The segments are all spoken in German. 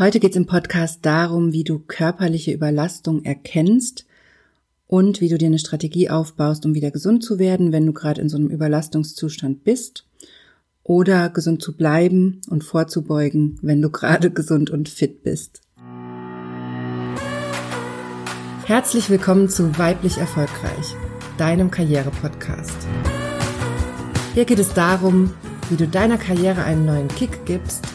Heute geht es im Podcast darum, wie du körperliche Überlastung erkennst und wie du dir eine Strategie aufbaust, um wieder gesund zu werden, wenn du gerade in so einem Überlastungszustand bist oder gesund zu bleiben und vorzubeugen, wenn du gerade gesund und fit bist. Herzlich willkommen zu Weiblich Erfolgreich, deinem Karriere-Podcast. Hier geht es darum, wie du deiner Karriere einen neuen Kick gibst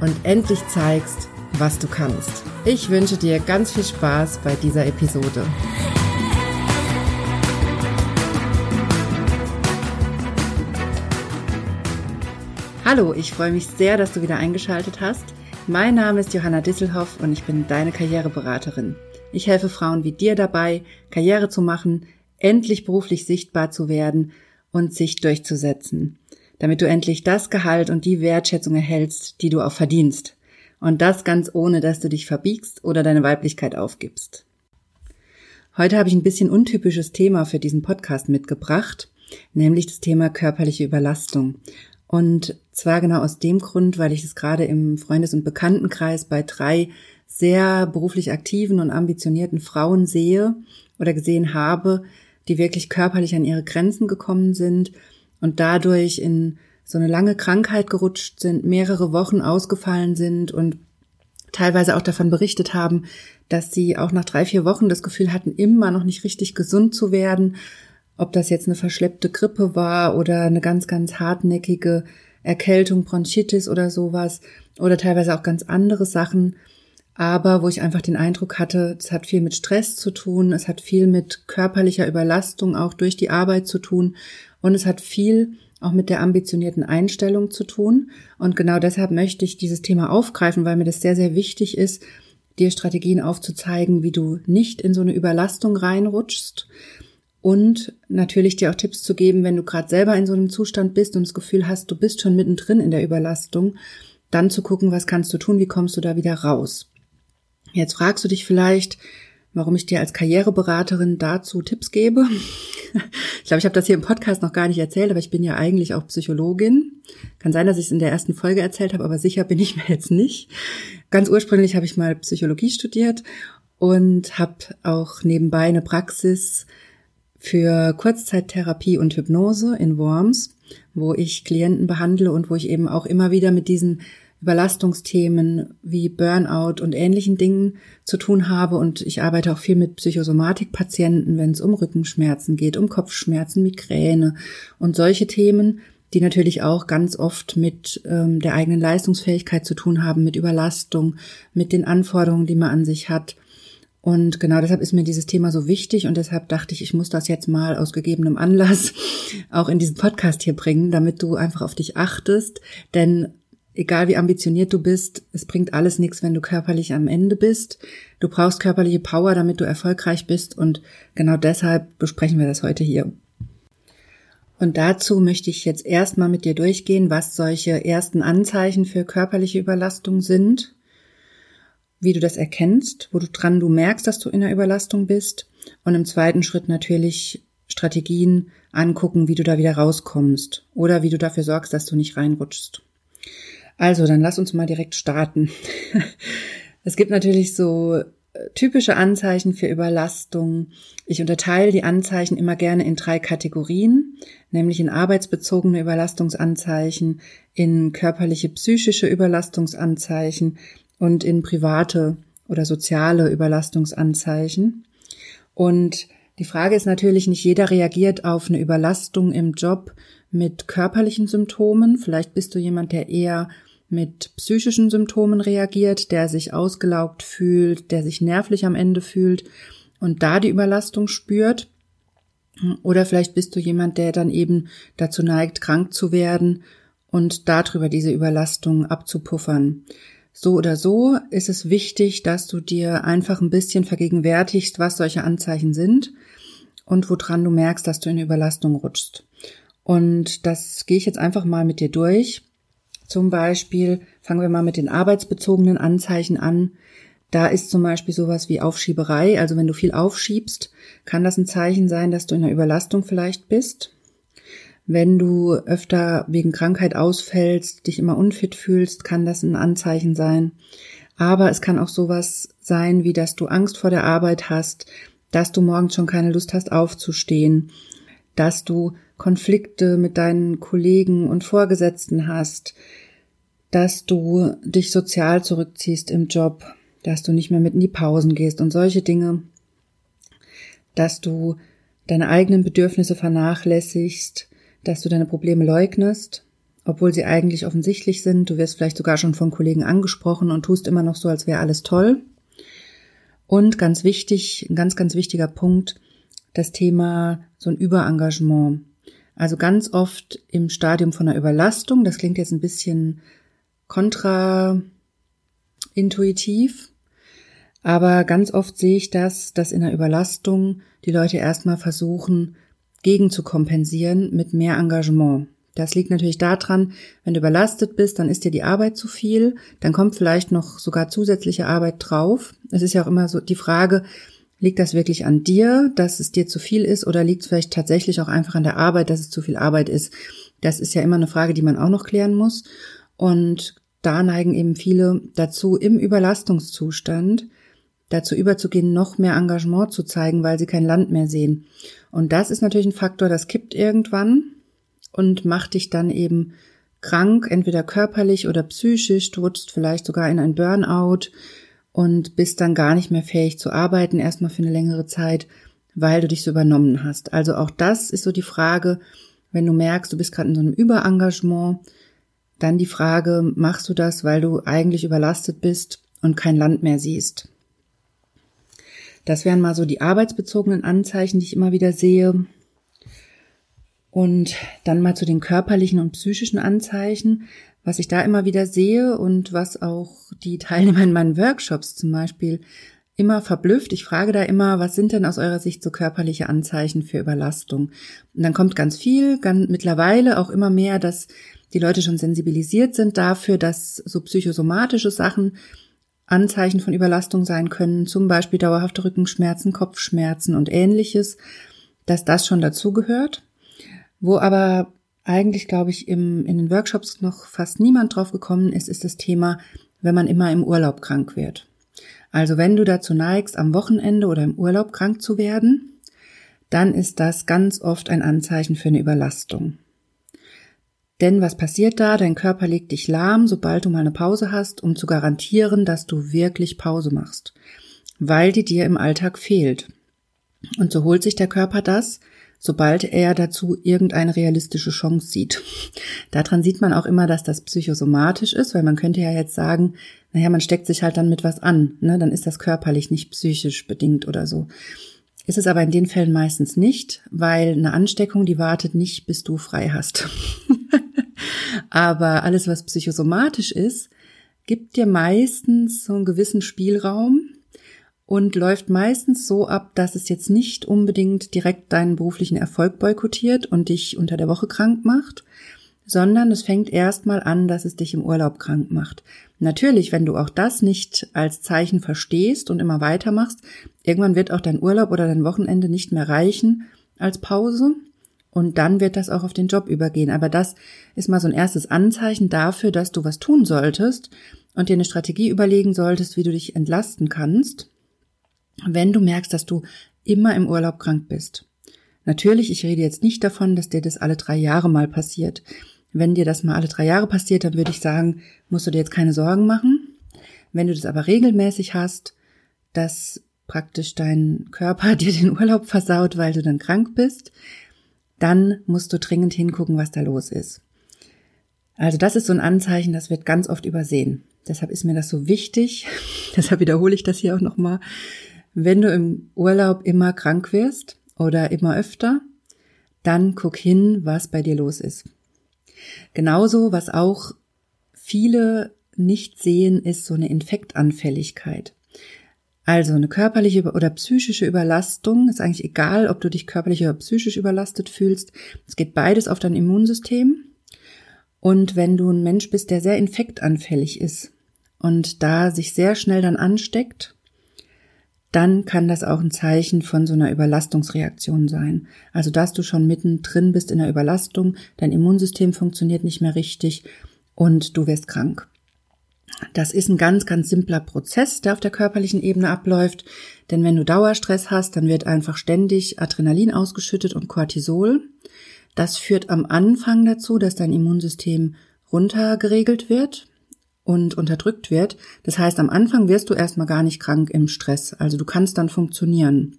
und endlich zeigst, was du kannst. Ich wünsche dir ganz viel Spaß bei dieser Episode. Hallo, ich freue mich sehr, dass du wieder eingeschaltet hast. Mein Name ist Johanna Disselhoff und ich bin deine Karriereberaterin. Ich helfe Frauen wie dir dabei, Karriere zu machen, endlich beruflich sichtbar zu werden und sich durchzusetzen, damit du endlich das Gehalt und die Wertschätzung erhältst, die du auch verdienst. Und das ganz ohne, dass du dich verbiegst oder deine Weiblichkeit aufgibst. Heute habe ich ein bisschen untypisches Thema für diesen Podcast mitgebracht, nämlich das Thema körperliche Überlastung. Und zwar genau aus dem Grund, weil ich es gerade im Freundes- und Bekanntenkreis bei drei sehr beruflich aktiven und ambitionierten Frauen sehe oder gesehen habe, die wirklich körperlich an ihre Grenzen gekommen sind und dadurch in so eine lange Krankheit gerutscht sind, mehrere Wochen ausgefallen sind und teilweise auch davon berichtet haben, dass sie auch nach drei, vier Wochen das Gefühl hatten, immer noch nicht richtig gesund zu werden. Ob das jetzt eine verschleppte Grippe war oder eine ganz, ganz hartnäckige Erkältung, Bronchitis oder sowas oder teilweise auch ganz andere Sachen. Aber wo ich einfach den Eindruck hatte, es hat viel mit Stress zu tun, es hat viel mit körperlicher Überlastung auch durch die Arbeit zu tun und es hat viel auch mit der ambitionierten Einstellung zu tun. Und genau deshalb möchte ich dieses Thema aufgreifen, weil mir das sehr, sehr wichtig ist, dir Strategien aufzuzeigen, wie du nicht in so eine Überlastung reinrutschst. Und natürlich dir auch Tipps zu geben, wenn du gerade selber in so einem Zustand bist und das Gefühl hast, du bist schon mittendrin in der Überlastung, dann zu gucken, was kannst du tun, wie kommst du da wieder raus. Jetzt fragst du dich vielleicht, warum ich dir als Karriereberaterin dazu Tipps gebe. Ich glaube, ich habe das hier im Podcast noch gar nicht erzählt, aber ich bin ja eigentlich auch Psychologin. Kann sein, dass ich es in der ersten Folge erzählt habe, aber sicher bin ich mir jetzt nicht. Ganz ursprünglich habe ich mal Psychologie studiert und habe auch nebenbei eine Praxis für Kurzzeittherapie und Hypnose in Worms, wo ich Klienten behandle und wo ich eben auch immer wieder mit diesen Überlastungsthemen wie Burnout und ähnlichen Dingen zu tun habe. Und ich arbeite auch viel mit Psychosomatikpatienten, wenn es um Rückenschmerzen geht, um Kopfschmerzen, Migräne und solche Themen, die natürlich auch ganz oft mit ähm, der eigenen Leistungsfähigkeit zu tun haben, mit Überlastung, mit den Anforderungen, die man an sich hat. Und genau deshalb ist mir dieses Thema so wichtig und deshalb dachte ich, ich muss das jetzt mal aus gegebenem Anlass auch in diesen Podcast hier bringen, damit du einfach auf dich achtest. Denn egal wie ambitioniert du bist, es bringt alles nichts, wenn du körperlich am Ende bist. Du brauchst körperliche Power, damit du erfolgreich bist und genau deshalb besprechen wir das heute hier. Und dazu möchte ich jetzt erstmal mit dir durchgehen, was solche ersten Anzeichen für körperliche Überlastung sind, wie du das erkennst, wo du dran du merkst, dass du in der Überlastung bist und im zweiten Schritt natürlich Strategien angucken, wie du da wieder rauskommst oder wie du dafür sorgst, dass du nicht reinrutschst. Also, dann lass uns mal direkt starten. es gibt natürlich so äh, typische Anzeichen für Überlastung. Ich unterteile die Anzeichen immer gerne in drei Kategorien, nämlich in arbeitsbezogene Überlastungsanzeichen, in körperliche psychische Überlastungsanzeichen und in private oder soziale Überlastungsanzeichen. Und die Frage ist natürlich, nicht jeder reagiert auf eine Überlastung im Job mit körperlichen Symptomen. Vielleicht bist du jemand, der eher mit psychischen Symptomen reagiert, der sich ausgelaugt fühlt, der sich nervlich am Ende fühlt und da die Überlastung spürt. Oder vielleicht bist du jemand, der dann eben dazu neigt, krank zu werden und darüber diese Überlastung abzupuffern. So oder so ist es wichtig, dass du dir einfach ein bisschen vergegenwärtigst, was solche Anzeichen sind und woran du merkst, dass du in Überlastung rutschst. Und das gehe ich jetzt einfach mal mit dir durch. Zum Beispiel fangen wir mal mit den arbeitsbezogenen Anzeichen an. Da ist zum Beispiel sowas wie Aufschieberei. Also wenn du viel aufschiebst, kann das ein Zeichen sein, dass du in einer Überlastung vielleicht bist. Wenn du öfter wegen Krankheit ausfällst, dich immer unfit fühlst, kann das ein Anzeichen sein. Aber es kann auch sowas sein, wie dass du Angst vor der Arbeit hast, dass du morgens schon keine Lust hast aufzustehen, dass du Konflikte mit deinen Kollegen und Vorgesetzten hast, dass du dich sozial zurückziehst im Job, dass du nicht mehr mit in die Pausen gehst und solche Dinge, dass du deine eigenen Bedürfnisse vernachlässigst, dass du deine Probleme leugnest, obwohl sie eigentlich offensichtlich sind. Du wirst vielleicht sogar schon von Kollegen angesprochen und tust immer noch so, als wäre alles toll. Und ganz wichtig, ein ganz, ganz wichtiger Punkt, das Thema so ein Überengagement. Also ganz oft im Stadium von einer Überlastung, das klingt jetzt ein bisschen kontraintuitiv, aber ganz oft sehe ich das, dass in der Überlastung die Leute erstmal versuchen, gegen zu kompensieren mit mehr Engagement. Das liegt natürlich daran, wenn du überlastet bist, dann ist dir die Arbeit zu viel, dann kommt vielleicht noch sogar zusätzliche Arbeit drauf. Es ist ja auch immer so die Frage, liegt das wirklich an dir, dass es dir zu viel ist oder liegt es vielleicht tatsächlich auch einfach an der Arbeit, dass es zu viel Arbeit ist? Das ist ja immer eine Frage, die man auch noch klären muss. Und da neigen eben viele dazu, im Überlastungszustand dazu überzugehen, noch mehr Engagement zu zeigen, weil sie kein Land mehr sehen. Und das ist natürlich ein Faktor, das kippt irgendwann und macht dich dann eben krank, entweder körperlich oder psychisch, du rutschst vielleicht sogar in ein Burnout und bist dann gar nicht mehr fähig zu arbeiten, erstmal für eine längere Zeit, weil du dich so übernommen hast. Also auch das ist so die Frage, wenn du merkst, du bist gerade in so einem Überengagement, dann die Frage, machst du das, weil du eigentlich überlastet bist und kein Land mehr siehst? Das wären mal so die arbeitsbezogenen Anzeichen, die ich immer wieder sehe. Und dann mal zu den körperlichen und psychischen Anzeichen, was ich da immer wieder sehe und was auch die Teilnehmer in meinen Workshops zum Beispiel immer verblüfft. Ich frage da immer, was sind denn aus eurer Sicht so körperliche Anzeichen für Überlastung? Und dann kommt ganz viel, ganz, mittlerweile auch immer mehr, dass die Leute schon sensibilisiert sind dafür, dass so psychosomatische Sachen Anzeichen von Überlastung sein können, zum Beispiel dauerhafte Rückenschmerzen, Kopfschmerzen und ähnliches, dass das schon dazugehört. Wo aber eigentlich, glaube ich, im, in den Workshops noch fast niemand drauf gekommen ist, ist das Thema, wenn man immer im Urlaub krank wird. Also wenn du dazu neigst, am Wochenende oder im Urlaub krank zu werden, dann ist das ganz oft ein Anzeichen für eine Überlastung. Denn was passiert da? Dein Körper legt dich lahm, sobald du mal eine Pause hast, um zu garantieren, dass du wirklich Pause machst, weil die dir im Alltag fehlt. Und so holt sich der Körper das, sobald er dazu irgendeine realistische Chance sieht. Daran sieht man auch immer, dass das psychosomatisch ist, weil man könnte ja jetzt sagen, naja, man steckt sich halt dann mit was an, ne? dann ist das körperlich, nicht psychisch bedingt oder so. Ist es aber in den Fällen meistens nicht, weil eine Ansteckung, die wartet nicht, bis du frei hast. Aber alles, was psychosomatisch ist, gibt dir meistens so einen gewissen Spielraum und läuft meistens so ab, dass es jetzt nicht unbedingt direkt deinen beruflichen Erfolg boykottiert und dich unter der Woche krank macht, sondern es fängt erstmal an, dass es dich im Urlaub krank macht. Natürlich, wenn du auch das nicht als Zeichen verstehst und immer weitermachst, irgendwann wird auch dein Urlaub oder dein Wochenende nicht mehr reichen als Pause und dann wird das auch auf den Job übergehen. Aber das ist mal so ein erstes Anzeichen dafür, dass du was tun solltest und dir eine Strategie überlegen solltest, wie du dich entlasten kannst, wenn du merkst, dass du immer im Urlaub krank bist. Natürlich, ich rede jetzt nicht davon, dass dir das alle drei Jahre mal passiert. Wenn dir das mal alle drei Jahre passiert, dann würde ich sagen, musst du dir jetzt keine Sorgen machen. Wenn du das aber regelmäßig hast, dass praktisch dein Körper dir den Urlaub versaut, weil du dann krank bist, dann musst du dringend hingucken, was da los ist. Also das ist so ein Anzeichen, das wird ganz oft übersehen. Deshalb ist mir das so wichtig. Deshalb wiederhole ich das hier auch nochmal. Wenn du im Urlaub immer krank wirst oder immer öfter, dann guck hin, was bei dir los ist. Genauso, was auch viele nicht sehen, ist so eine Infektanfälligkeit. Also eine körperliche oder psychische Überlastung ist eigentlich egal, ob du dich körperlich oder psychisch überlastet fühlst. Es geht beides auf dein Immunsystem. Und wenn du ein Mensch bist, der sehr infektanfällig ist und da sich sehr schnell dann ansteckt, dann kann das auch ein Zeichen von so einer Überlastungsreaktion sein. Also, dass du schon mittendrin bist in der Überlastung, dein Immunsystem funktioniert nicht mehr richtig und du wirst krank. Das ist ein ganz, ganz simpler Prozess, der auf der körperlichen Ebene abläuft. Denn wenn du Dauerstress hast, dann wird einfach ständig Adrenalin ausgeschüttet und Cortisol. Das führt am Anfang dazu, dass dein Immunsystem runtergeregelt wird und unterdrückt wird. Das heißt, am Anfang wirst du erstmal gar nicht krank im Stress. Also du kannst dann funktionieren.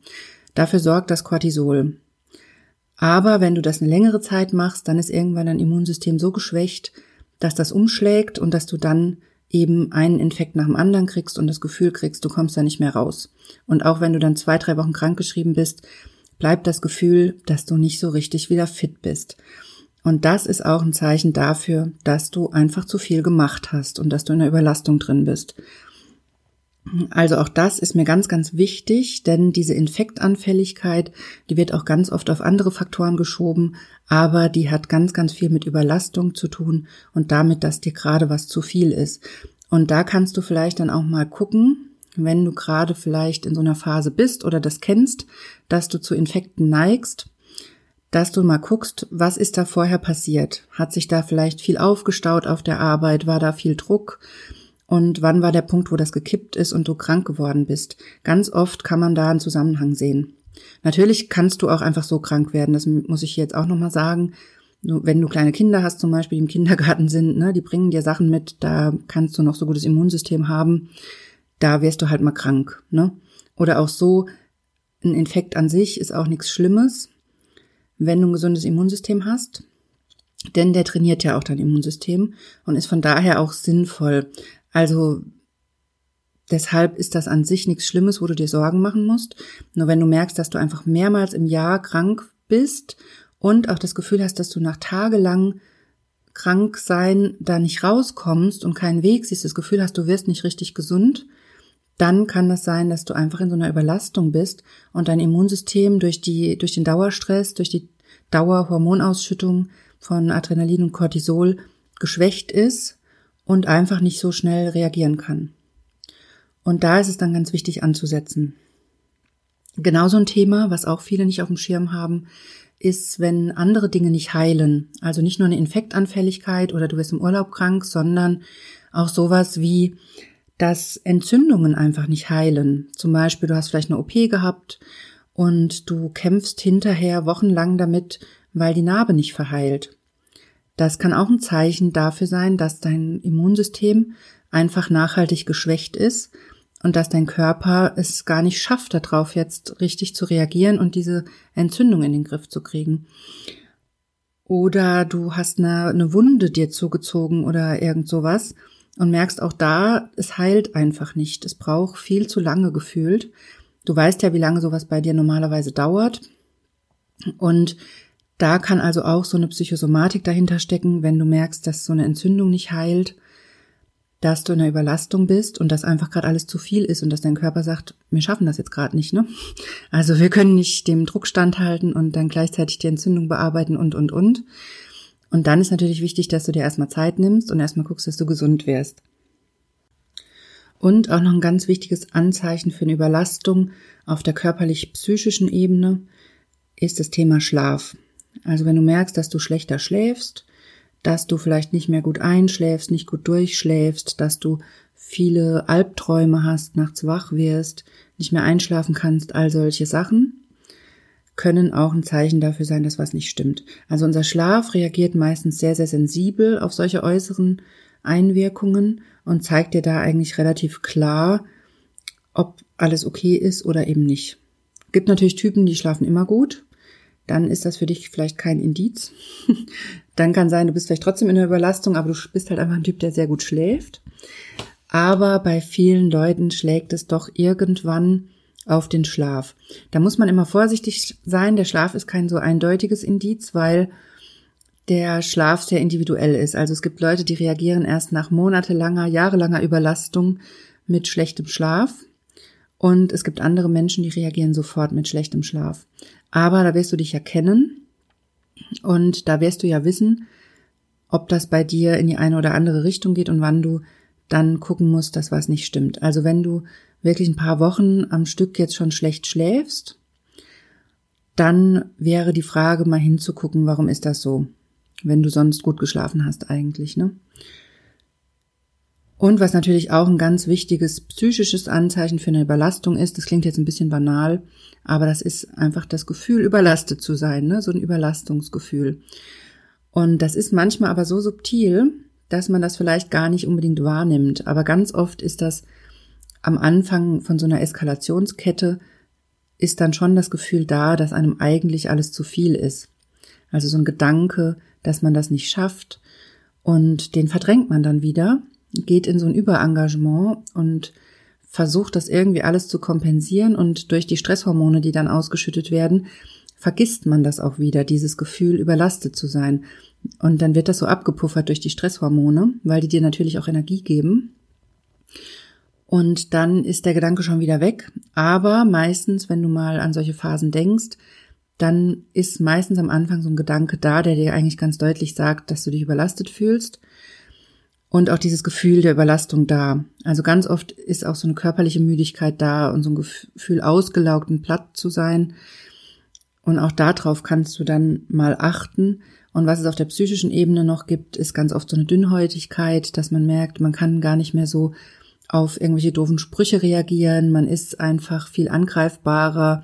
Dafür sorgt das Cortisol. Aber wenn du das eine längere Zeit machst, dann ist irgendwann dein Immunsystem so geschwächt, dass das umschlägt und dass du dann eben einen Infekt nach dem anderen kriegst und das Gefühl kriegst, du kommst da nicht mehr raus. Und auch wenn du dann zwei, drei Wochen krankgeschrieben bist, bleibt das Gefühl, dass du nicht so richtig wieder fit bist. Und das ist auch ein Zeichen dafür, dass du einfach zu viel gemacht hast und dass du in der Überlastung drin bist. Also auch das ist mir ganz, ganz wichtig, denn diese Infektanfälligkeit, die wird auch ganz oft auf andere Faktoren geschoben, aber die hat ganz, ganz viel mit Überlastung zu tun und damit, dass dir gerade was zu viel ist. Und da kannst du vielleicht dann auch mal gucken, wenn du gerade vielleicht in so einer Phase bist oder das kennst, dass du zu Infekten neigst, dass du mal guckst, was ist da vorher passiert? Hat sich da vielleicht viel aufgestaut auf der Arbeit? War da viel Druck? Und wann war der Punkt, wo das gekippt ist und du krank geworden bist? Ganz oft kann man da einen Zusammenhang sehen. Natürlich kannst du auch einfach so krank werden, das muss ich jetzt auch nochmal sagen. Wenn du kleine Kinder hast, zum Beispiel die im Kindergarten sind, ne, die bringen dir Sachen mit, da kannst du noch so gutes Immunsystem haben, da wirst du halt mal krank. Ne? Oder auch so, ein Infekt an sich ist auch nichts Schlimmes wenn du ein gesundes Immunsystem hast. Denn der trainiert ja auch dein Immunsystem und ist von daher auch sinnvoll. Also deshalb ist das an sich nichts Schlimmes, wo du dir Sorgen machen musst. Nur wenn du merkst, dass du einfach mehrmals im Jahr krank bist und auch das Gefühl hast, dass du nach tagelang krank sein da nicht rauskommst und keinen Weg siehst, das Gefühl hast, du wirst nicht richtig gesund, dann kann das sein, dass du einfach in so einer Überlastung bist und dein Immunsystem durch die, durch den Dauerstress, durch die Dauerhormonausschüttung von Adrenalin und Cortisol geschwächt ist und einfach nicht so schnell reagieren kann. Und da ist es dann ganz wichtig anzusetzen. Genauso ein Thema, was auch viele nicht auf dem Schirm haben, ist, wenn andere Dinge nicht heilen. Also nicht nur eine Infektanfälligkeit oder du wirst im Urlaub krank, sondern auch sowas wie dass Entzündungen einfach nicht heilen. Zum Beispiel, du hast vielleicht eine OP gehabt und du kämpfst hinterher wochenlang damit, weil die Narbe nicht verheilt. Das kann auch ein Zeichen dafür sein, dass dein Immunsystem einfach nachhaltig geschwächt ist und dass dein Körper es gar nicht schafft, darauf jetzt richtig zu reagieren und diese Entzündung in den Griff zu kriegen. Oder du hast eine, eine Wunde dir zugezogen oder irgend sowas und merkst auch da, es heilt einfach nicht. Es braucht viel zu lange gefühlt. Du weißt ja, wie lange sowas bei dir normalerweise dauert. Und da kann also auch so eine Psychosomatik dahinter stecken, wenn du merkst, dass so eine Entzündung nicht heilt, dass du in einer Überlastung bist und dass einfach gerade alles zu viel ist und dass dein Körper sagt, wir schaffen das jetzt gerade nicht, ne? Also wir können nicht dem Druck standhalten und dann gleichzeitig die Entzündung bearbeiten und und und. Und dann ist natürlich wichtig, dass du dir erstmal Zeit nimmst und erstmal guckst, dass du gesund wirst. Und auch noch ein ganz wichtiges Anzeichen für eine Überlastung auf der körperlich-psychischen Ebene ist das Thema Schlaf. Also wenn du merkst, dass du schlechter schläfst, dass du vielleicht nicht mehr gut einschläfst, nicht gut durchschläfst, dass du viele Albträume hast, nachts wach wirst, nicht mehr einschlafen kannst, all solche Sachen, können auch ein Zeichen dafür sein, dass was nicht stimmt. Also unser Schlaf reagiert meistens sehr, sehr sensibel auf solche äußeren Einwirkungen und zeigt dir da eigentlich relativ klar, ob alles okay ist oder eben nicht. Gibt natürlich Typen, die schlafen immer gut. Dann ist das für dich vielleicht kein Indiz. Dann kann sein, du bist vielleicht trotzdem in der Überlastung, aber du bist halt einfach ein Typ, der sehr gut schläft. Aber bei vielen Leuten schlägt es doch irgendwann auf den Schlaf. Da muss man immer vorsichtig sein. Der Schlaf ist kein so eindeutiges Indiz, weil der Schlaf sehr individuell ist. Also es gibt Leute, die reagieren erst nach monatelanger, jahrelanger Überlastung mit schlechtem Schlaf. Und es gibt andere Menschen, die reagieren sofort mit schlechtem Schlaf. Aber da wirst du dich ja kennen und da wirst du ja wissen, ob das bei dir in die eine oder andere Richtung geht und wann du dann gucken musst, dass was nicht stimmt. Also wenn du wirklich ein paar Wochen am Stück jetzt schon schlecht schläfst, dann wäre die Frage mal hinzugucken, warum ist das so? Wenn du sonst gut geschlafen hast eigentlich, ne? Und was natürlich auch ein ganz wichtiges psychisches Anzeichen für eine Überlastung ist, das klingt jetzt ein bisschen banal, aber das ist einfach das Gefühl, überlastet zu sein, ne? so ein Überlastungsgefühl. Und das ist manchmal aber so subtil, dass man das vielleicht gar nicht unbedingt wahrnimmt. Aber ganz oft ist das am Anfang von so einer Eskalationskette ist dann schon das Gefühl da, dass einem eigentlich alles zu viel ist. Also so ein Gedanke, dass man das nicht schafft und den verdrängt man dann wieder, geht in so ein Überengagement und versucht das irgendwie alles zu kompensieren und durch die Stresshormone, die dann ausgeschüttet werden, vergisst man das auch wieder, dieses Gefühl, überlastet zu sein. Und dann wird das so abgepuffert durch die Stresshormone, weil die dir natürlich auch Energie geben. Und dann ist der Gedanke schon wieder weg. Aber meistens, wenn du mal an solche Phasen denkst, dann ist meistens am Anfang so ein Gedanke da, der dir eigentlich ganz deutlich sagt, dass du dich überlastet fühlst. Und auch dieses Gefühl der Überlastung da. Also ganz oft ist auch so eine körperliche Müdigkeit da und so ein Gefühl ausgelaugt und platt zu sein. Und auch darauf kannst du dann mal achten. Und was es auf der psychischen Ebene noch gibt, ist ganz oft so eine Dünnhäutigkeit, dass man merkt, man kann gar nicht mehr so auf irgendwelche doofen Sprüche reagieren. Man ist einfach viel angreifbarer,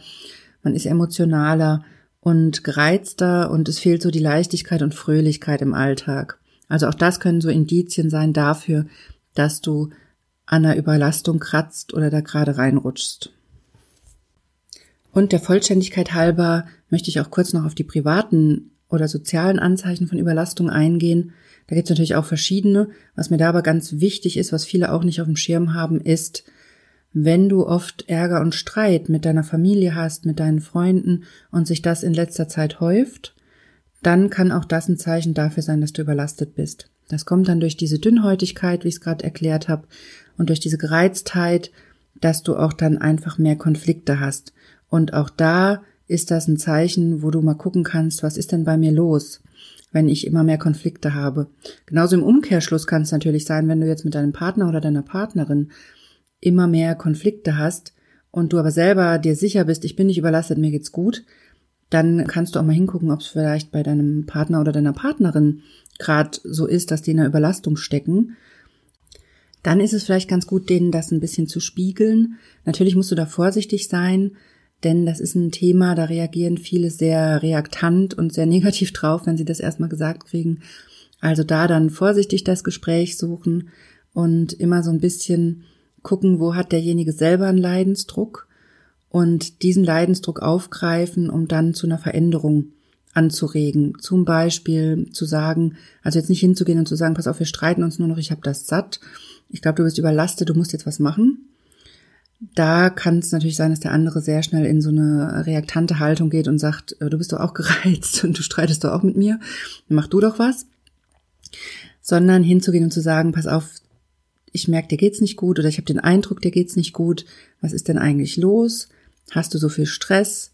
man ist emotionaler und gereizter und es fehlt so die Leichtigkeit und Fröhlichkeit im Alltag. Also auch das können so Indizien sein dafür, dass du an einer Überlastung kratzt oder da gerade reinrutschst. Und der Vollständigkeit halber möchte ich auch kurz noch auf die privaten oder sozialen Anzeichen von Überlastung eingehen. Da gibt es natürlich auch verschiedene. Was mir da aber ganz wichtig ist, was viele auch nicht auf dem Schirm haben, ist, wenn du oft Ärger und Streit mit deiner Familie hast, mit deinen Freunden und sich das in letzter Zeit häuft, dann kann auch das ein Zeichen dafür sein, dass du überlastet bist. Das kommt dann durch diese Dünnhäutigkeit, wie ich es gerade erklärt habe, und durch diese Gereiztheit, dass du auch dann einfach mehr Konflikte hast. Und auch da ist das ein Zeichen, wo du mal gucken kannst, was ist denn bei mir los? Wenn ich immer mehr Konflikte habe. Genauso im Umkehrschluss kann es natürlich sein, wenn du jetzt mit deinem Partner oder deiner Partnerin immer mehr Konflikte hast und du aber selber dir sicher bist, ich bin nicht überlastet, mir geht's gut, dann kannst du auch mal hingucken, ob es vielleicht bei deinem Partner oder deiner Partnerin gerade so ist, dass die in einer Überlastung stecken. Dann ist es vielleicht ganz gut, denen das ein bisschen zu spiegeln. Natürlich musst du da vorsichtig sein, denn das ist ein Thema, da reagieren viele sehr reaktant und sehr negativ drauf, wenn sie das erstmal gesagt kriegen. Also da dann vorsichtig das Gespräch suchen und immer so ein bisschen gucken, wo hat derjenige selber einen Leidensdruck und diesen Leidensdruck aufgreifen, um dann zu einer Veränderung anzuregen. Zum Beispiel zu sagen, also jetzt nicht hinzugehen und zu sagen, pass auf, wir streiten uns nur noch, ich habe das satt. Ich glaube, du bist überlastet, du musst jetzt was machen, da kann es natürlich sein, dass der andere sehr schnell in so eine reaktante Haltung geht und sagt, äh, du bist doch auch gereizt und du streitest doch auch mit mir, mach du doch was. Sondern hinzugehen und zu sagen, pass auf, ich merke, dir geht's nicht gut oder ich habe den Eindruck, dir geht's nicht gut. Was ist denn eigentlich los? Hast du so viel Stress?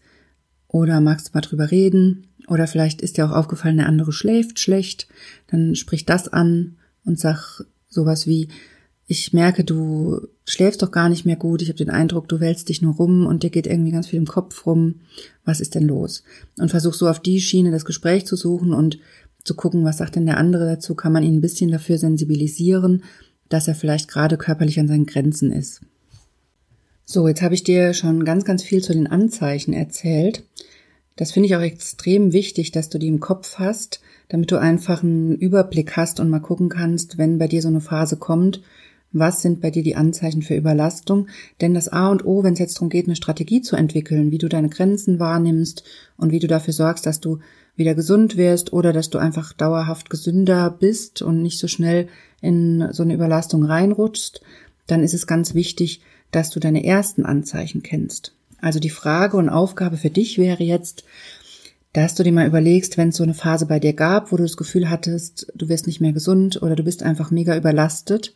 Oder magst du mal drüber reden? Oder vielleicht ist dir auch aufgefallen, der andere schläft schlecht. Dann sprich das an und sag sowas wie, ich merke, du schläfst doch gar nicht mehr gut. Ich habe den Eindruck, du wälzt dich nur rum und dir geht irgendwie ganz viel im Kopf rum. Was ist denn los? Und versuch so auf die Schiene das Gespräch zu suchen und zu gucken, was sagt denn der andere dazu? Kann man ihn ein bisschen dafür sensibilisieren, dass er vielleicht gerade körperlich an seinen Grenzen ist? So, jetzt habe ich dir schon ganz, ganz viel zu den Anzeichen erzählt. Das finde ich auch extrem wichtig, dass du die im Kopf hast, damit du einfach einen Überblick hast und mal gucken kannst, wenn bei dir so eine Phase kommt, was sind bei dir die Anzeichen für Überlastung? Denn das A und O, wenn es jetzt darum geht, eine Strategie zu entwickeln, wie du deine Grenzen wahrnimmst und wie du dafür sorgst, dass du wieder gesund wirst oder dass du einfach dauerhaft gesünder bist und nicht so schnell in so eine Überlastung reinrutschst, dann ist es ganz wichtig, dass du deine ersten Anzeichen kennst. Also die Frage und Aufgabe für dich wäre jetzt, dass du dir mal überlegst, wenn es so eine Phase bei dir gab, wo du das Gefühl hattest, du wirst nicht mehr gesund oder du bist einfach mega überlastet,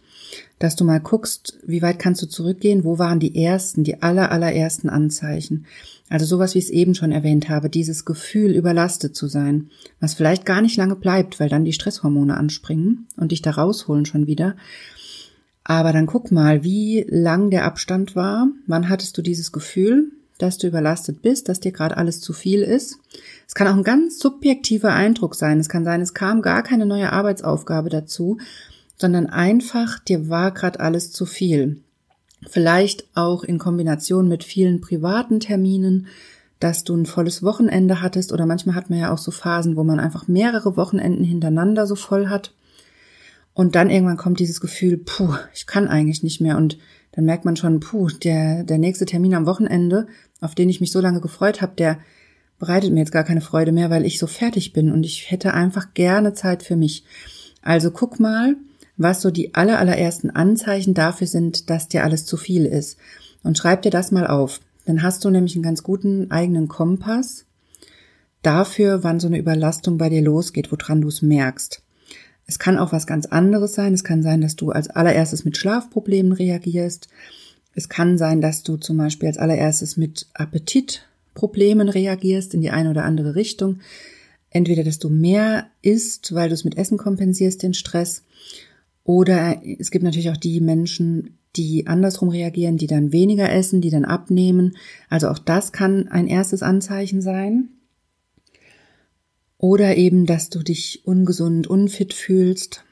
dass du mal guckst, wie weit kannst du zurückgehen, wo waren die ersten, die aller, allerersten Anzeichen. Also sowas, wie ich es eben schon erwähnt habe, dieses Gefühl, überlastet zu sein, was vielleicht gar nicht lange bleibt, weil dann die Stresshormone anspringen und dich da rausholen schon wieder. Aber dann guck mal, wie lang der Abstand war, wann hattest du dieses Gefühl, dass du überlastet bist, dass dir gerade alles zu viel ist. Es kann auch ein ganz subjektiver Eindruck sein. Es kann sein, es kam gar keine neue Arbeitsaufgabe dazu sondern einfach, dir war gerade alles zu viel. Vielleicht auch in Kombination mit vielen privaten Terminen, dass du ein volles Wochenende hattest oder manchmal hat man ja auch so Phasen, wo man einfach mehrere Wochenenden hintereinander so voll hat. Und dann irgendwann kommt dieses Gefühl, puh, ich kann eigentlich nicht mehr. Und dann merkt man schon, puh, der, der nächste Termin am Wochenende, auf den ich mich so lange gefreut habe, der bereitet mir jetzt gar keine Freude mehr, weil ich so fertig bin und ich hätte einfach gerne Zeit für mich. Also guck mal, was so die aller, allerersten Anzeichen dafür sind, dass dir alles zu viel ist. Und schreib dir das mal auf. Dann hast du nämlich einen ganz guten eigenen Kompass dafür, wann so eine Überlastung bei dir losgeht, woran du es merkst. Es kann auch was ganz anderes sein. Es kann sein, dass du als allererstes mit Schlafproblemen reagierst. Es kann sein, dass du zum Beispiel als allererstes mit Appetitproblemen reagierst in die eine oder andere Richtung. Entweder, dass du mehr isst, weil du es mit Essen kompensierst, den Stress, oder es gibt natürlich auch die Menschen, die andersrum reagieren, die dann weniger essen, die dann abnehmen. Also auch das kann ein erstes Anzeichen sein. Oder eben, dass du dich ungesund, unfit fühlst,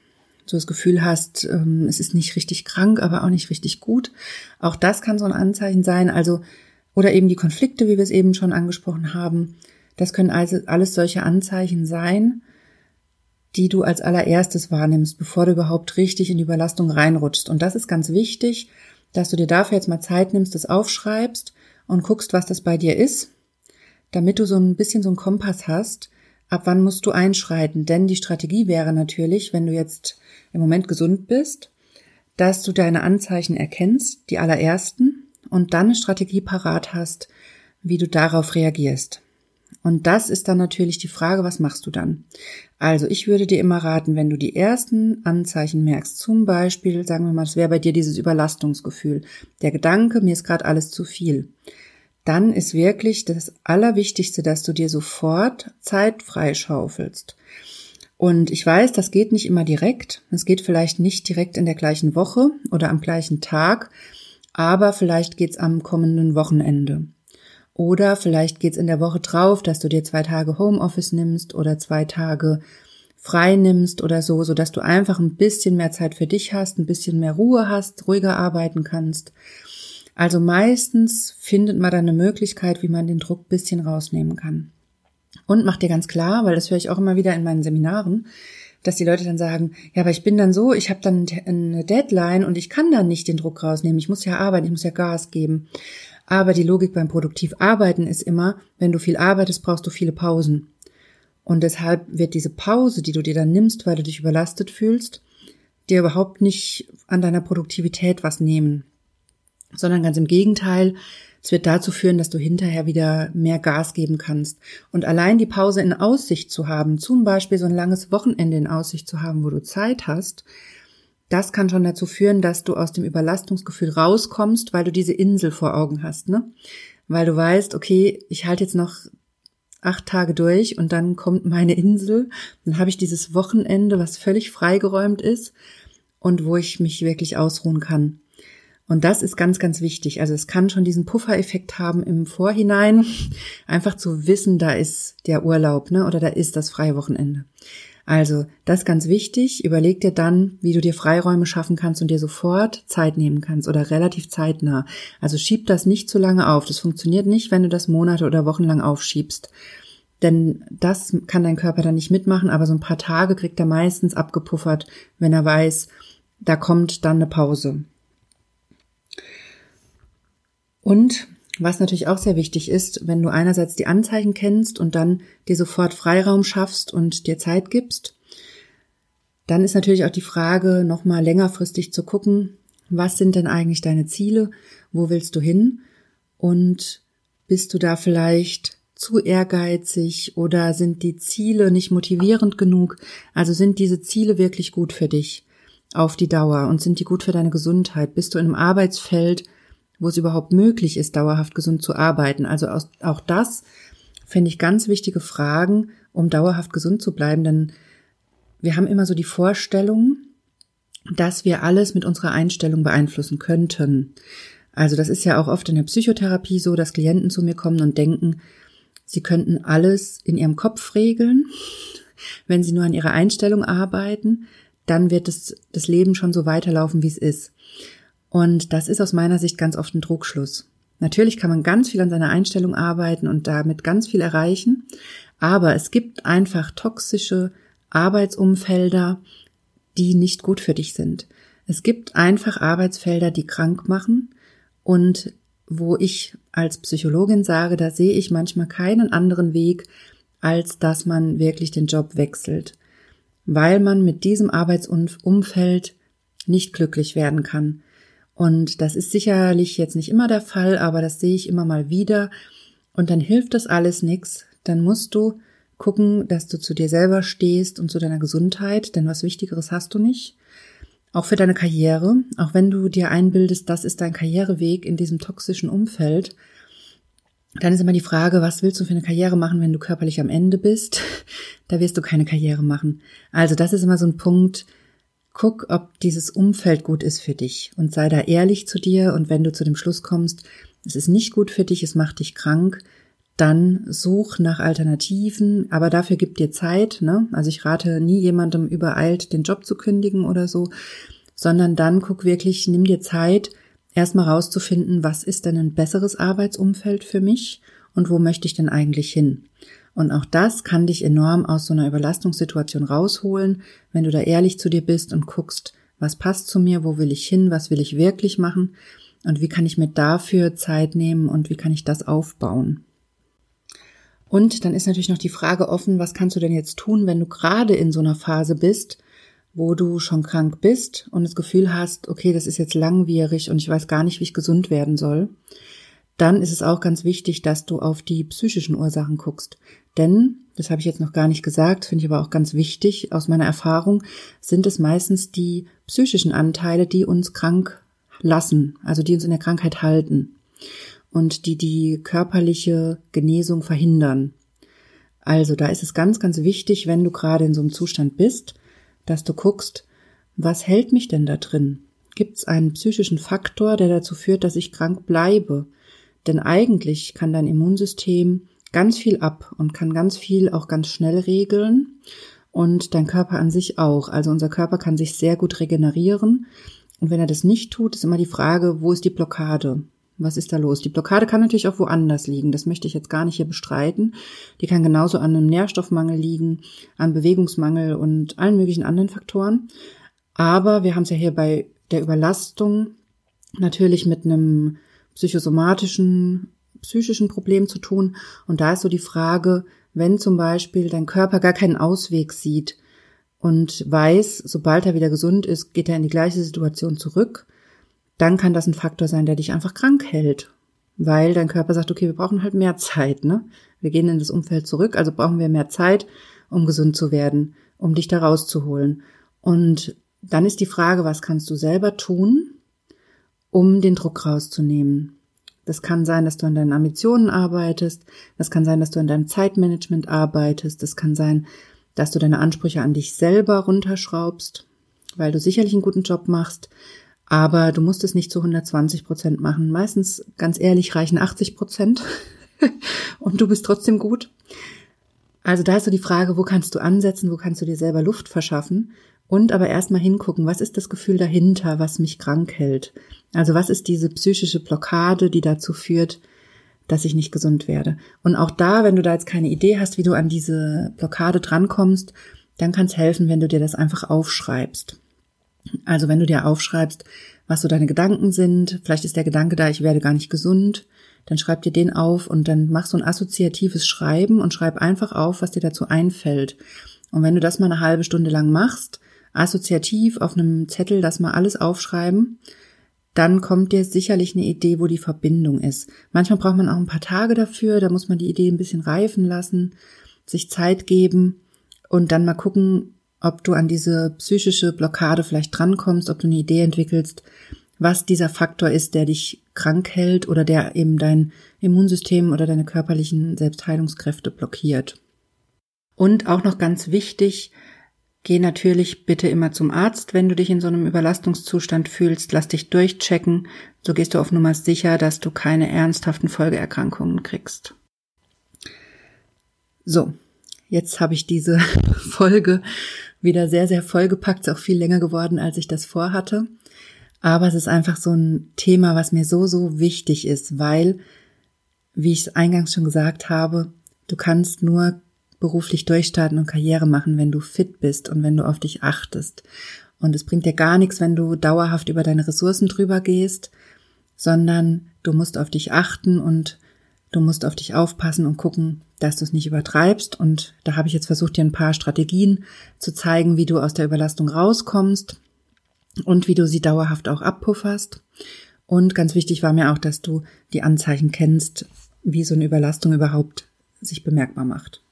so das Gefühl hast, ähm, es ist nicht richtig krank, aber auch nicht richtig gut. Auch das kann so ein Anzeichen sein. Also, oder eben die Konflikte, wie wir es eben schon angesprochen haben. Das können also alles solche Anzeichen sein, die du als allererstes wahrnimmst, bevor du überhaupt richtig in die Überlastung reinrutschst. Und das ist ganz wichtig, dass du dir dafür jetzt mal Zeit nimmst, das aufschreibst und guckst, was das bei dir ist, damit du so ein bisschen so einen Kompass hast, ab wann musst du einschreiten. Denn die Strategie wäre natürlich, wenn du jetzt im Moment gesund bist, dass du deine Anzeichen erkennst, die allerersten, und dann eine Strategie parat hast, wie du darauf reagierst. Und das ist dann natürlich die Frage, was machst du dann? Also ich würde dir immer raten, wenn du die ersten Anzeichen merkst, zum Beispiel, sagen wir mal, es wäre bei dir dieses Überlastungsgefühl, der Gedanke, mir ist gerade alles zu viel, dann ist wirklich das Allerwichtigste, dass du dir sofort Zeit freischaufelst. Und ich weiß, das geht nicht immer direkt. Es geht vielleicht nicht direkt in der gleichen Woche oder am gleichen Tag, aber vielleicht geht's am kommenden Wochenende. Oder vielleicht geht's in der Woche drauf, dass du dir zwei Tage Homeoffice nimmst oder zwei Tage frei nimmst oder so, so dass du einfach ein bisschen mehr Zeit für dich hast, ein bisschen mehr Ruhe hast, ruhiger arbeiten kannst. Also meistens findet man dann eine Möglichkeit, wie man den Druck bisschen rausnehmen kann. Und mach dir ganz klar, weil das höre ich auch immer wieder in meinen Seminaren, dass die Leute dann sagen, ja, aber ich bin dann so, ich habe dann eine Deadline und ich kann dann nicht den Druck rausnehmen. Ich muss ja arbeiten, ich muss ja Gas geben. Aber die Logik beim Produktivarbeiten ist immer, wenn du viel arbeitest, brauchst du viele Pausen. Und deshalb wird diese Pause, die du dir dann nimmst, weil du dich überlastet fühlst, dir überhaupt nicht an deiner Produktivität was nehmen, sondern ganz im Gegenteil, es wird dazu führen, dass du hinterher wieder mehr Gas geben kannst. Und allein die Pause in Aussicht zu haben, zum Beispiel so ein langes Wochenende in Aussicht zu haben, wo du Zeit hast, das kann schon dazu führen, dass du aus dem Überlastungsgefühl rauskommst, weil du diese Insel vor Augen hast, ne? Weil du weißt, okay, ich halte jetzt noch acht Tage durch und dann kommt meine Insel, dann habe ich dieses Wochenende, was völlig freigeräumt ist und wo ich mich wirklich ausruhen kann. Und das ist ganz, ganz wichtig. Also es kann schon diesen Puffereffekt haben im Vorhinein, einfach zu wissen, da ist der Urlaub, ne, oder da ist das freie Wochenende. Also, das ist ganz wichtig. Überleg dir dann, wie du dir Freiräume schaffen kannst und dir sofort Zeit nehmen kannst oder relativ zeitnah. Also schieb das nicht zu lange auf. Das funktioniert nicht, wenn du das Monate oder Wochen lang aufschiebst. Denn das kann dein Körper dann nicht mitmachen, aber so ein paar Tage kriegt er meistens abgepuffert, wenn er weiß, da kommt dann eine Pause. Und was natürlich auch sehr wichtig ist, wenn du einerseits die Anzeichen kennst und dann dir sofort Freiraum schaffst und dir Zeit gibst, dann ist natürlich auch die Frage, nochmal längerfristig zu gucken, was sind denn eigentlich deine Ziele? Wo willst du hin? Und bist du da vielleicht zu ehrgeizig oder sind die Ziele nicht motivierend genug? Also sind diese Ziele wirklich gut für dich auf die Dauer und sind die gut für deine Gesundheit? Bist du in einem Arbeitsfeld, wo es überhaupt möglich ist, dauerhaft gesund zu arbeiten. Also auch das finde ich ganz wichtige Fragen, um dauerhaft gesund zu bleiben, denn wir haben immer so die Vorstellung, dass wir alles mit unserer Einstellung beeinflussen könnten. Also das ist ja auch oft in der Psychotherapie so, dass Klienten zu mir kommen und denken, sie könnten alles in ihrem Kopf regeln, wenn sie nur an ihrer Einstellung arbeiten. dann wird es, das Leben schon so weiterlaufen, wie es ist. Und das ist aus meiner Sicht ganz oft ein Druckschluss. Natürlich kann man ganz viel an seiner Einstellung arbeiten und damit ganz viel erreichen, aber es gibt einfach toxische Arbeitsumfelder, die nicht gut für dich sind. Es gibt einfach Arbeitsfelder, die krank machen und wo ich als Psychologin sage, da sehe ich manchmal keinen anderen Weg, als dass man wirklich den Job wechselt, weil man mit diesem Arbeitsumfeld nicht glücklich werden kann. Und das ist sicherlich jetzt nicht immer der Fall, aber das sehe ich immer mal wieder. Und dann hilft das alles nichts. Dann musst du gucken, dass du zu dir selber stehst und zu deiner Gesundheit, denn was Wichtigeres hast du nicht. Auch für deine Karriere, auch wenn du dir einbildest, das ist dein Karriereweg in diesem toxischen Umfeld, dann ist immer die Frage, was willst du für eine Karriere machen, wenn du körperlich am Ende bist? Da wirst du keine Karriere machen. Also das ist immer so ein Punkt, guck, ob dieses Umfeld gut ist für dich und sei da ehrlich zu dir und wenn du zu dem Schluss kommst, es ist nicht gut für dich, es macht dich krank, dann such nach Alternativen, aber dafür gib dir Zeit. Ne? Also ich rate nie jemandem übereilt, den Job zu kündigen oder so, sondern dann guck wirklich, nimm dir Zeit, erstmal rauszufinden, was ist denn ein besseres Arbeitsumfeld für mich und wo möchte ich denn eigentlich hin. Und auch das kann dich enorm aus so einer Überlastungssituation rausholen, wenn du da ehrlich zu dir bist und guckst, was passt zu mir, wo will ich hin, was will ich wirklich machen und wie kann ich mir dafür Zeit nehmen und wie kann ich das aufbauen. Und dann ist natürlich noch die Frage offen, was kannst du denn jetzt tun, wenn du gerade in so einer Phase bist, wo du schon krank bist und das Gefühl hast, okay, das ist jetzt langwierig und ich weiß gar nicht, wie ich gesund werden soll. Dann ist es auch ganz wichtig, dass du auf die psychischen Ursachen guckst. Denn, das habe ich jetzt noch gar nicht gesagt, finde ich aber auch ganz wichtig, aus meiner Erfahrung sind es meistens die psychischen Anteile, die uns krank lassen, also die uns in der Krankheit halten und die die körperliche Genesung verhindern. Also da ist es ganz, ganz wichtig, wenn du gerade in so einem Zustand bist, dass du guckst, was hält mich denn da drin? Gibt es einen psychischen Faktor, der dazu führt, dass ich krank bleibe? Denn eigentlich kann dein Immunsystem ganz viel ab und kann ganz viel auch ganz schnell regeln und dein Körper an sich auch. Also unser Körper kann sich sehr gut regenerieren. Und wenn er das nicht tut, ist immer die Frage, wo ist die Blockade? Was ist da los? Die Blockade kann natürlich auch woanders liegen. Das möchte ich jetzt gar nicht hier bestreiten. Die kann genauso an einem Nährstoffmangel liegen, an Bewegungsmangel und allen möglichen anderen Faktoren. Aber wir haben es ja hier bei der Überlastung natürlich mit einem psychosomatischen, psychischen Problem zu tun. Und da ist so die Frage, wenn zum Beispiel dein Körper gar keinen Ausweg sieht und weiß, sobald er wieder gesund ist, geht er in die gleiche Situation zurück, dann kann das ein Faktor sein, der dich einfach krank hält. Weil dein Körper sagt, okay, wir brauchen halt mehr Zeit, ne? Wir gehen in das Umfeld zurück, also brauchen wir mehr Zeit, um gesund zu werden, um dich da rauszuholen. Und dann ist die Frage, was kannst du selber tun, um den Druck rauszunehmen? Das kann sein, dass du an deinen Ambitionen arbeitest. Das kann sein, dass du an deinem Zeitmanagement arbeitest. Das kann sein, dass du deine Ansprüche an dich selber runterschraubst, weil du sicherlich einen guten Job machst. Aber du musst es nicht zu 120 Prozent machen. Meistens, ganz ehrlich, reichen 80 Prozent und du bist trotzdem gut. Also da ist so die Frage, wo kannst du ansetzen, wo kannst du dir selber Luft verschaffen und aber erstmal hingucken, was ist das Gefühl dahinter, was mich krank hält? Also was ist diese psychische Blockade, die dazu führt, dass ich nicht gesund werde? Und auch da, wenn du da jetzt keine Idee hast, wie du an diese Blockade drankommst, dann kann es helfen, wenn du dir das einfach aufschreibst. Also wenn du dir aufschreibst, was so deine Gedanken sind, vielleicht ist der Gedanke da, ich werde gar nicht gesund, dann schreib dir den auf und dann mach so ein assoziatives Schreiben und schreib einfach auf, was dir dazu einfällt. Und wenn du das mal eine halbe Stunde lang machst, assoziativ auf einem Zettel das mal alles aufschreiben, dann kommt dir sicherlich eine Idee, wo die Verbindung ist. Manchmal braucht man auch ein paar Tage dafür, da muss man die Idee ein bisschen reifen lassen, sich Zeit geben und dann mal gucken, ob du an diese psychische Blockade vielleicht drankommst, ob du eine Idee entwickelst, was dieser Faktor ist, der dich krank hält oder der eben dein Immunsystem oder deine körperlichen Selbstheilungskräfte blockiert. Und auch noch ganz wichtig, geh natürlich bitte immer zum Arzt, wenn du dich in so einem Überlastungszustand fühlst, lass dich durchchecken, so gehst du auf Nummer sicher, dass du keine ernsthaften Folgeerkrankungen kriegst. So, jetzt habe ich diese Folge wieder sehr, sehr vollgepackt, ist auch viel länger geworden, als ich das vorhatte. Aber es ist einfach so ein Thema, was mir so, so wichtig ist, weil, wie ich es eingangs schon gesagt habe, du kannst nur beruflich durchstarten und Karriere machen, wenn du fit bist und wenn du auf dich achtest. Und es bringt dir gar nichts, wenn du dauerhaft über deine Ressourcen drüber gehst, sondern du musst auf dich achten und du musst auf dich aufpassen und gucken, dass du es nicht übertreibst. Und da habe ich jetzt versucht, dir ein paar Strategien zu zeigen, wie du aus der Überlastung rauskommst und wie du sie dauerhaft auch abpufferst. Und ganz wichtig war mir auch, dass du die Anzeichen kennst, wie so eine Überlastung überhaupt sich bemerkbar macht.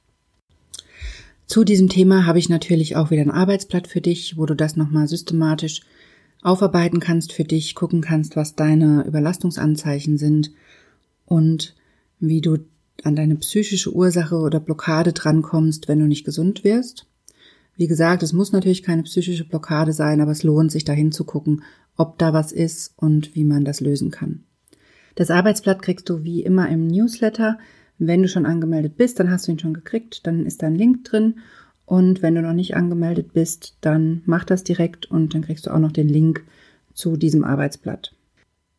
Zu diesem Thema habe ich natürlich auch wieder ein Arbeitsblatt für dich, wo du das nochmal systematisch aufarbeiten kannst für dich, gucken kannst, was deine Überlastungsanzeichen sind und wie du an deine psychische Ursache oder Blockade drankommst, wenn du nicht gesund wirst. Wie gesagt, es muss natürlich keine psychische Blockade sein, aber es lohnt sich dahin zu gucken, ob da was ist und wie man das lösen kann. Das Arbeitsblatt kriegst du wie immer im Newsletter. Wenn du schon angemeldet bist, dann hast du ihn schon gekriegt, dann ist da ein Link drin. Und wenn du noch nicht angemeldet bist, dann mach das direkt und dann kriegst du auch noch den Link zu diesem Arbeitsblatt.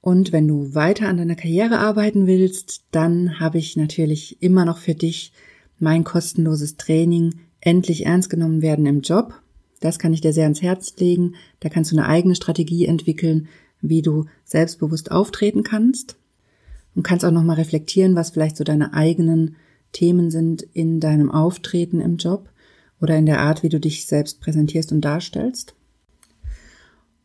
Und wenn du weiter an deiner Karriere arbeiten willst, dann habe ich natürlich immer noch für dich mein kostenloses Training Endlich ernst genommen werden im Job. Das kann ich dir sehr ans Herz legen. Da kannst du eine eigene Strategie entwickeln, wie du selbstbewusst auftreten kannst und kannst auch nochmal reflektieren, was vielleicht so deine eigenen Themen sind in deinem Auftreten im Job oder in der Art, wie du dich selbst präsentierst und darstellst.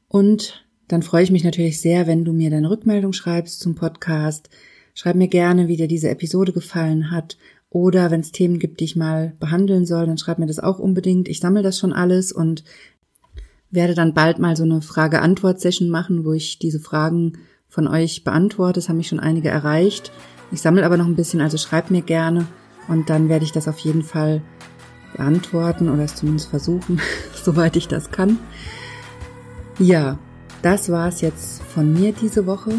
Und dann freue ich mich natürlich sehr, wenn du mir deine Rückmeldung schreibst zum Podcast. Schreib mir gerne, wie dir diese Episode gefallen hat. Oder wenn es Themen gibt, die ich mal behandeln soll, dann schreib mir das auch unbedingt. Ich sammle das schon alles und werde dann bald mal so eine Frage-Antwort-Session machen, wo ich diese Fragen von euch beantworte. Es haben mich schon einige erreicht. Ich sammle aber noch ein bisschen, also schreib mir gerne und dann werde ich das auf jeden Fall beantworten oder es zumindest versuchen, soweit ich das kann. Ja, das war es jetzt von mir diese Woche.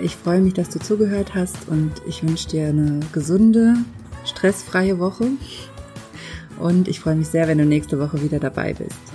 Ich freue mich, dass du zugehört hast und ich wünsche dir eine gesunde, stressfreie Woche. Und ich freue mich sehr, wenn du nächste Woche wieder dabei bist.